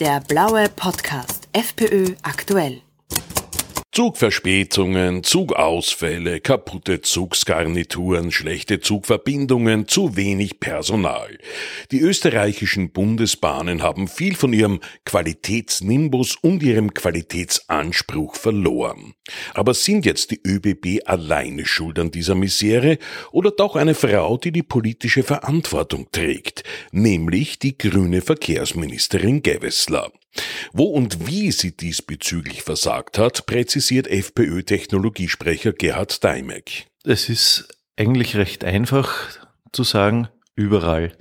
Der blaue Podcast FPÖ aktuell. Zugverspätungen, Zugausfälle, kaputte Zugsgarnituren, schlechte Zugverbindungen, zu wenig Personal. Die österreichischen Bundesbahnen haben viel von ihrem Qualitätsnimbus und ihrem Qualitätsanspruch verloren. Aber sind jetzt die ÖBB alleine schuld an dieser Misere oder doch eine Frau, die die politische Verantwortung trägt, nämlich die grüne Verkehrsministerin Gewessler? Wo und wie sie diesbezüglich versagt hat, präzisiert FPÖ-Technologiesprecher Gerhard Daimek. Es ist eigentlich recht einfach zu sagen, überall.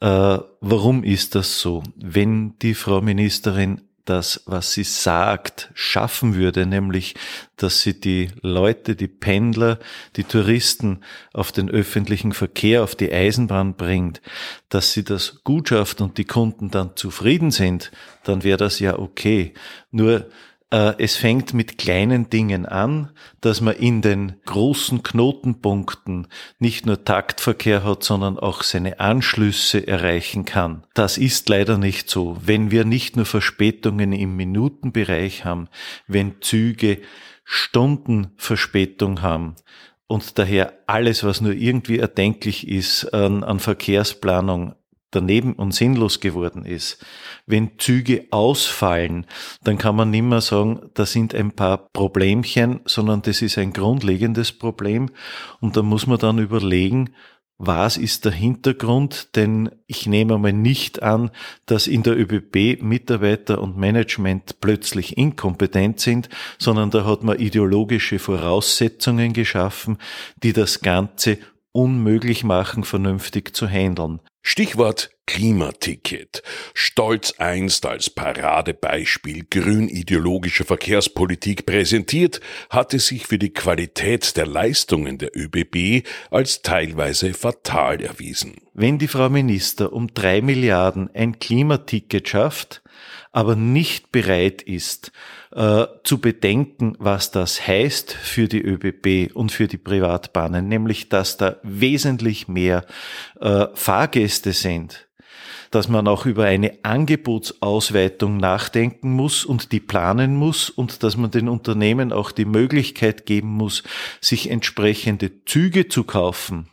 Äh, warum ist das so? Wenn die Frau Ministerin das, was sie sagt, schaffen würde, nämlich, dass sie die Leute, die Pendler, die Touristen auf den öffentlichen Verkehr, auf die Eisenbahn bringt, dass sie das gut schafft und die Kunden dann zufrieden sind, dann wäre das ja okay. Nur es fängt mit kleinen Dingen an, dass man in den großen Knotenpunkten nicht nur Taktverkehr hat, sondern auch seine Anschlüsse erreichen kann. Das ist leider nicht so. Wenn wir nicht nur Verspätungen im Minutenbereich haben, wenn Züge Stundenverspätung haben, und daher alles, was nur irgendwie erdenklich ist an, an Verkehrsplanung daneben und sinnlos geworden ist. Wenn Züge ausfallen, dann kann man nicht mehr sagen, da sind ein paar Problemchen, sondern das ist ein grundlegendes Problem. Und da muss man dann überlegen, was ist der Hintergrund? Denn ich nehme mal nicht an, dass in der ÖBB Mitarbeiter und Management plötzlich inkompetent sind, sondern da hat man ideologische Voraussetzungen geschaffen, die das Ganze unmöglich machen, vernünftig zu handeln. Stichwort Klimaticket. Stolz einst als Paradebeispiel grün-ideologischer Verkehrspolitik präsentiert, hatte sich für die Qualität der Leistungen der ÖBB als teilweise fatal erwiesen. Wenn die Frau Minister um drei Milliarden ein Klimaticket schafft, aber nicht bereit ist, äh, zu bedenken, was das heißt für die ÖBB und für die Privatbahnen, nämlich dass da wesentlich mehr äh, Fahrgäste sind, dass man auch über eine Angebotsausweitung nachdenken muss und die planen muss und dass man den Unternehmen auch die Möglichkeit geben muss, sich entsprechende Züge zu kaufen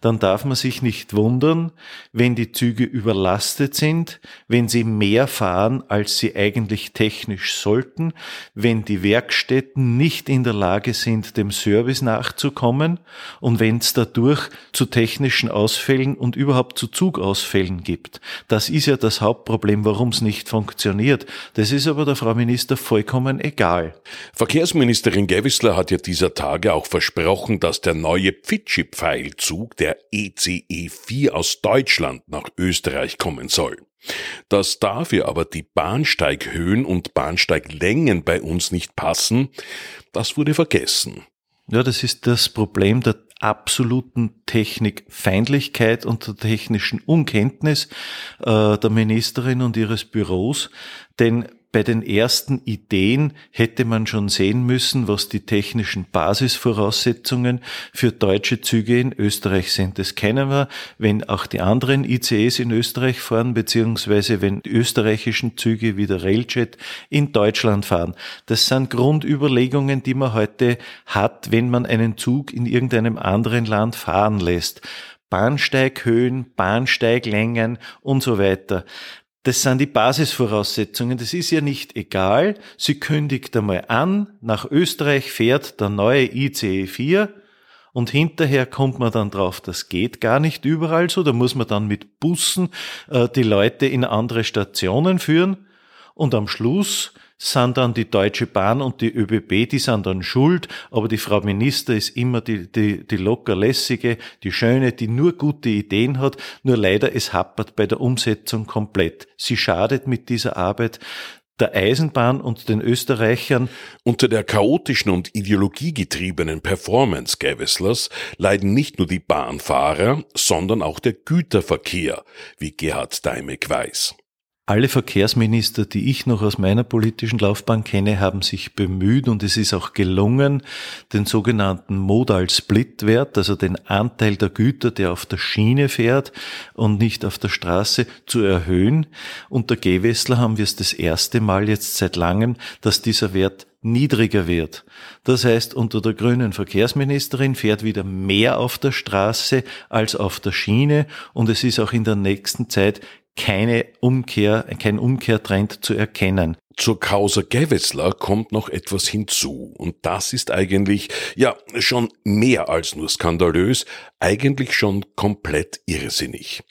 dann darf man sich nicht wundern, wenn die Züge überlastet sind, wenn sie mehr fahren, als sie eigentlich technisch sollten, wenn die Werkstätten nicht in der Lage sind, dem Service nachzukommen und wenn es dadurch zu technischen Ausfällen und überhaupt zu Zugausfällen gibt. Das ist ja das Hauptproblem, warum es nicht funktioniert. Das ist aber der Frau Minister vollkommen egal. Verkehrsministerin Gewissler hat ja dieser Tage auch versprochen, dass der neue Pfitschi-Pfeilzug Zug der ECE 4 aus Deutschland nach Österreich kommen soll. Dass dafür aber die Bahnsteighöhen und Bahnsteiglängen bei uns nicht passen, das wurde vergessen. Ja, das ist das Problem der absoluten Technikfeindlichkeit und der technischen Unkenntnis äh, der Ministerin und ihres Büros, denn bei den ersten Ideen hätte man schon sehen müssen, was die technischen Basisvoraussetzungen für deutsche Züge in Österreich sind. Das kennen wir, wenn auch die anderen ICEs in Österreich fahren, beziehungsweise wenn die österreichischen Züge wie der Railjet in Deutschland fahren. Das sind Grundüberlegungen, die man heute hat, wenn man einen Zug in irgendeinem anderen Land fahren lässt. Bahnsteighöhen, Bahnsteiglängen und so weiter. Das sind die Basisvoraussetzungen. Das ist ja nicht egal. Sie kündigt einmal an, nach Österreich fährt der neue ICE 4 und hinterher kommt man dann drauf, das geht gar nicht überall so. Da muss man dann mit Bussen äh, die Leute in andere Stationen führen und am Schluss sind dann die Deutsche Bahn und die ÖBB, die sind dann schuld, aber die Frau Minister ist immer die, die, die lockerlässige, die schöne, die nur gute Ideen hat, nur leider es happert bei der Umsetzung komplett. Sie schadet mit dieser Arbeit der Eisenbahn und den Österreichern. Unter der chaotischen und ideologiegetriebenen Performance Gavislers leiden nicht nur die Bahnfahrer, sondern auch der Güterverkehr, wie Gerhard Daimek weiß. Alle Verkehrsminister, die ich noch aus meiner politischen Laufbahn kenne, haben sich bemüht und es ist auch gelungen, den sogenannten Modal Split Wert, also den Anteil der Güter, der auf der Schiene fährt und nicht auf der Straße, zu erhöhen. Unter Gewessler haben wir es das erste Mal jetzt seit langem, dass dieser Wert niedriger wird. Das heißt, unter der grünen Verkehrsministerin fährt wieder mehr auf der Straße als auf der Schiene und es ist auch in der nächsten Zeit keine Umkehr, kein Umkehrtrend zu erkennen. Zur Causa Gewessler kommt noch etwas hinzu und das ist eigentlich, ja, schon mehr als nur skandalös, eigentlich schon komplett irrsinnig.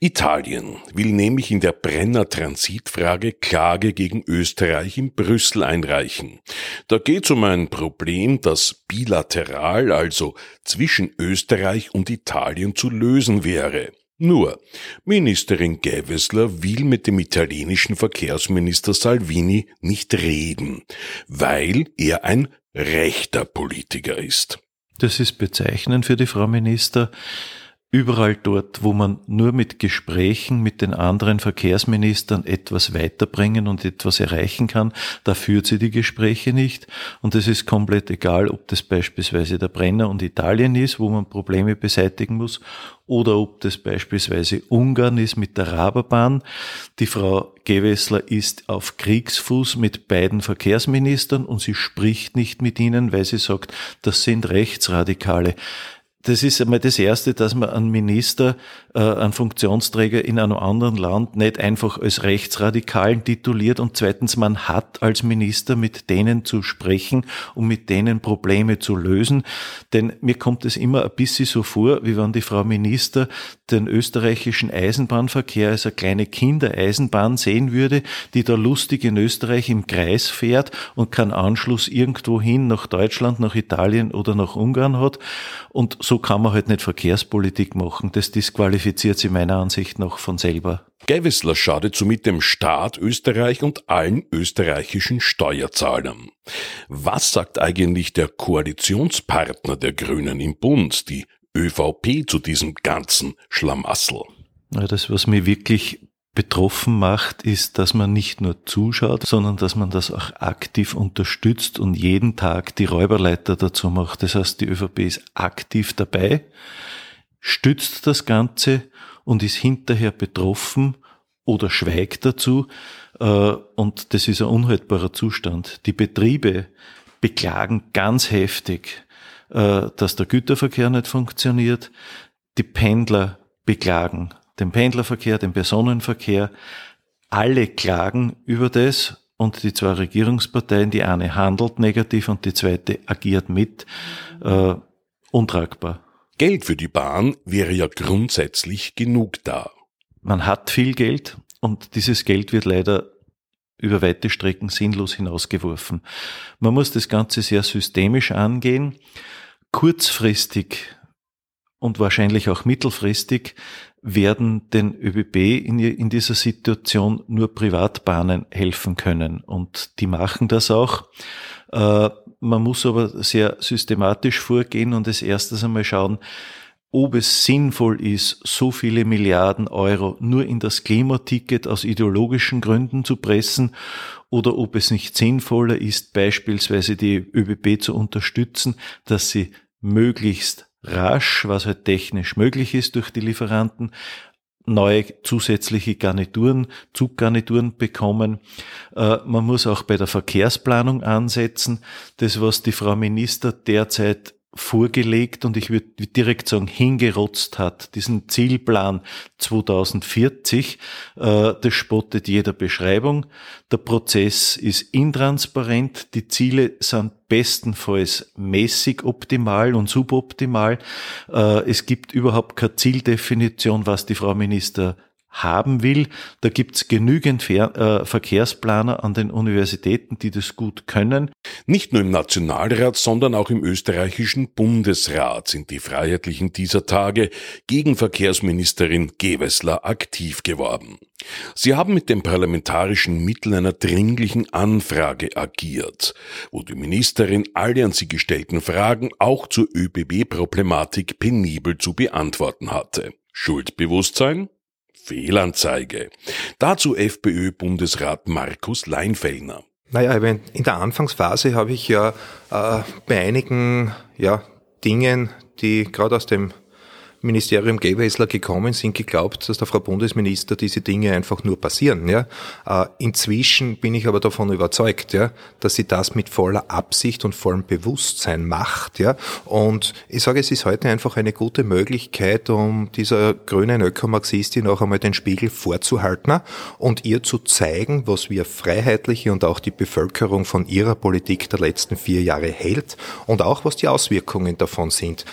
Italien will nämlich in der Brenner Transitfrage Klage gegen Österreich in Brüssel einreichen. Da geht es um ein Problem, das bilateral, also zwischen Österreich und Italien zu lösen wäre. Nur, Ministerin Gewessler will mit dem italienischen Verkehrsminister Salvini nicht reden, weil er ein rechter Politiker ist. Das ist bezeichnend für die Frau Minister. Überall dort, wo man nur mit Gesprächen mit den anderen Verkehrsministern etwas weiterbringen und etwas erreichen kann, da führt sie die Gespräche nicht. Und es ist komplett egal, ob das beispielsweise der Brenner und Italien ist, wo man Probleme beseitigen muss, oder ob das beispielsweise Ungarn ist mit der Raberbahn. Die Frau Gewessler ist auf Kriegsfuß mit beiden Verkehrsministern und sie spricht nicht mit ihnen, weil sie sagt, das sind Rechtsradikale das ist einmal das Erste, dass man einen Minister, äh, einen Funktionsträger in einem anderen Land nicht einfach als Rechtsradikalen tituliert und zweitens, man hat als Minister mit denen zu sprechen um mit denen Probleme zu lösen. Denn mir kommt es immer ein bisschen so vor, wie wenn die Frau Minister den österreichischen Eisenbahnverkehr als eine kleine Kindereisenbahn sehen würde, die da lustig in Österreich im Kreis fährt und keinen Anschluss irgendwo hin nach Deutschland, nach Italien oder nach Ungarn hat. Und so kann man halt nicht Verkehrspolitik machen. Das disqualifiziert sie meiner Ansicht nach von selber. Gewissler schadet somit dem Staat Österreich und allen österreichischen Steuerzahlern. Was sagt eigentlich der Koalitionspartner der Grünen im Bund, die ÖVP zu diesem ganzen Schlamassel? Das, was mir wirklich betroffen macht, ist, dass man nicht nur zuschaut, sondern dass man das auch aktiv unterstützt und jeden Tag die Räuberleiter dazu macht. Das heißt, die ÖVP ist aktiv dabei, stützt das Ganze und ist hinterher betroffen oder schweigt dazu. Äh, und das ist ein unhaltbarer Zustand. Die Betriebe beklagen ganz heftig äh, dass der Güterverkehr nicht funktioniert. Die Pendler beklagen den Pendlerverkehr, den Personenverkehr. Alle klagen über das und die zwei Regierungsparteien, die eine handelt negativ und die zweite agiert mit. Äh, untragbar. Geld für die Bahn wäre ja grundsätzlich genug da. Man hat viel Geld und dieses Geld wird leider über weite Strecken sinnlos hinausgeworfen. Man muss das Ganze sehr systemisch angehen. Kurzfristig und wahrscheinlich auch mittelfristig werden den ÖBB in, in, dieser Situation nur Privatbahnen helfen können. Und die machen das auch. Äh, man muss aber sehr systematisch vorgehen und als erstes einmal schauen, ob es sinnvoll ist, so viele Milliarden Euro nur in das Klimaticket aus ideologischen Gründen zu pressen oder ob es nicht sinnvoller ist, beispielsweise die ÖBB zu unterstützen, dass sie möglichst rasch, was halt technisch möglich ist durch die Lieferanten, neue zusätzliche Garnituren, Zuggarnituren bekommen. Äh, man muss auch bei der Verkehrsplanung ansetzen. Das, was die Frau Minister derzeit vorgelegt und ich würde direkt sagen hingerotzt hat, diesen Zielplan 2040, äh, das spottet jeder Beschreibung. Der Prozess ist intransparent, die Ziele sind bestenfalls mäßig optimal und suboptimal. Äh, es gibt überhaupt keine Zieldefinition, was die Frau Minister haben will. Da gibt's genügend Ver äh, Verkehrsplaner an den Universitäten, die das gut können. Nicht nur im Nationalrat, sondern auch im österreichischen Bundesrat sind die Freiheitlichen dieser Tage gegen Verkehrsministerin Gewessler aktiv geworden. Sie haben mit den parlamentarischen Mitteln einer dringlichen Anfrage agiert, wo die Ministerin alle an sie gestellten Fragen auch zur ÖBB-Problematik penibel zu beantworten hatte. Schuldbewusstsein? Fehlanzeige. Dazu FPÖ-Bundesrat Markus Leinfellner. Naja, in der Anfangsphase habe ich ja äh, bei einigen ja, Dingen, die gerade aus dem Ministerium Gewessler gekommen sind, geglaubt, dass der Frau Bundesminister diese Dinge einfach nur passieren. Ja. Äh, inzwischen bin ich aber davon überzeugt, ja, dass sie das mit voller Absicht und vollem Bewusstsein macht. Ja. Und ich sage, es ist heute einfach eine gute Möglichkeit, um dieser grünen Ökomarxistin auch einmal den Spiegel vorzuhalten und ihr zu zeigen, was wir Freiheitliche und auch die Bevölkerung von ihrer Politik der letzten vier Jahre hält und auch was die Auswirkungen davon sind.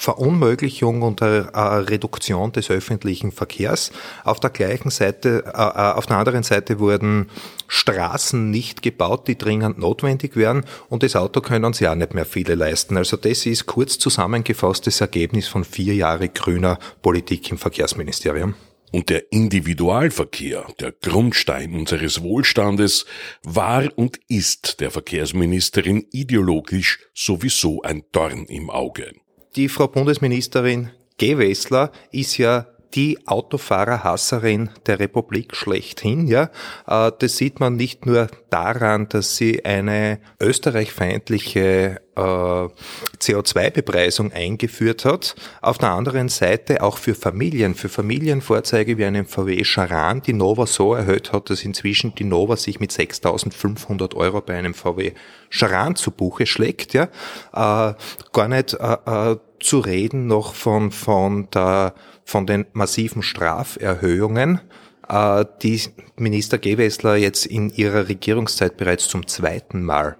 Verunmöglichung und eine Reduktion des öffentlichen Verkehrs. Auf der gleichen Seite, äh, äh, auf der anderen Seite wurden Straßen nicht gebaut, die dringend notwendig wären und das Auto können sie auch nicht mehr viele leisten. Also das ist kurz zusammengefasstes Ergebnis von vier Jahren grüner Politik im Verkehrsministerium. Und der Individualverkehr, der Grundstein unseres Wohlstandes, war und ist der Verkehrsministerin ideologisch sowieso ein Dorn im Auge. Die Frau Bundesministerin Gewessler ist ja die Autofahrerhasserin der Republik schlechthin, ja. Äh, das sieht man nicht nur daran, dass sie eine österreichfeindliche äh, CO2-Bepreisung eingeführt hat. Auf der anderen Seite auch für Familien, für Familienvorzeige wie einen VW Charan, die Nova so erhöht hat, dass inzwischen die Nova sich mit 6.500 Euro bei einem VW Charan zu Buche schlägt, ja. Äh, gar nicht zu reden noch von, von der, von den massiven Straferhöhungen, äh, die Minister Gewessler jetzt in ihrer Regierungszeit bereits zum zweiten Mal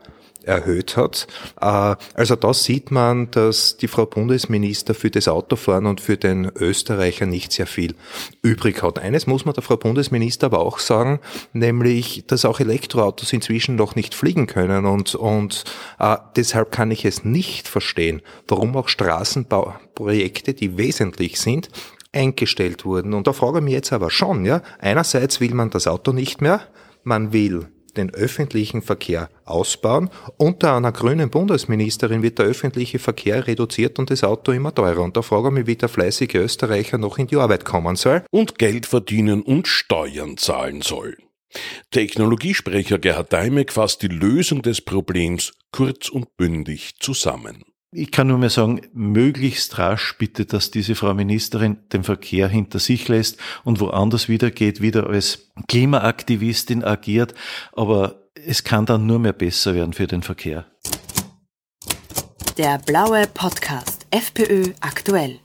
erhöht hat. Äh, also da sieht man, dass die Frau Bundesminister für das Autofahren und für den Österreicher nicht sehr viel übrig hat. Eines muss man der Frau Bundesminister aber auch sagen, nämlich, dass auch Elektroautos inzwischen noch nicht fliegen können und, und äh, deshalb kann ich es nicht verstehen, warum auch Straßenbauprojekte, die wesentlich sind, eingestellt wurden. Und da frage ich mich jetzt aber schon, ja, einerseits will man das Auto nicht mehr, man will den öffentlichen Verkehr ausbauen. Unter einer grünen Bundesministerin wird der öffentliche Verkehr reduziert und das Auto immer teurer. Und da frage ich mich, wie der fleißige Österreicher noch in die Arbeit kommen soll. Und Geld verdienen und Steuern zahlen soll. Technologiesprecher Gerhard Deimek fasst die Lösung des Problems kurz und bündig zusammen. Ich kann nur mehr sagen, möglichst rasch bitte, dass diese Frau Ministerin den Verkehr hinter sich lässt und woanders wieder geht, wieder als Klimaaktivistin agiert. Aber es kann dann nur mehr besser werden für den Verkehr. Der blaue Podcast FPÖ aktuell.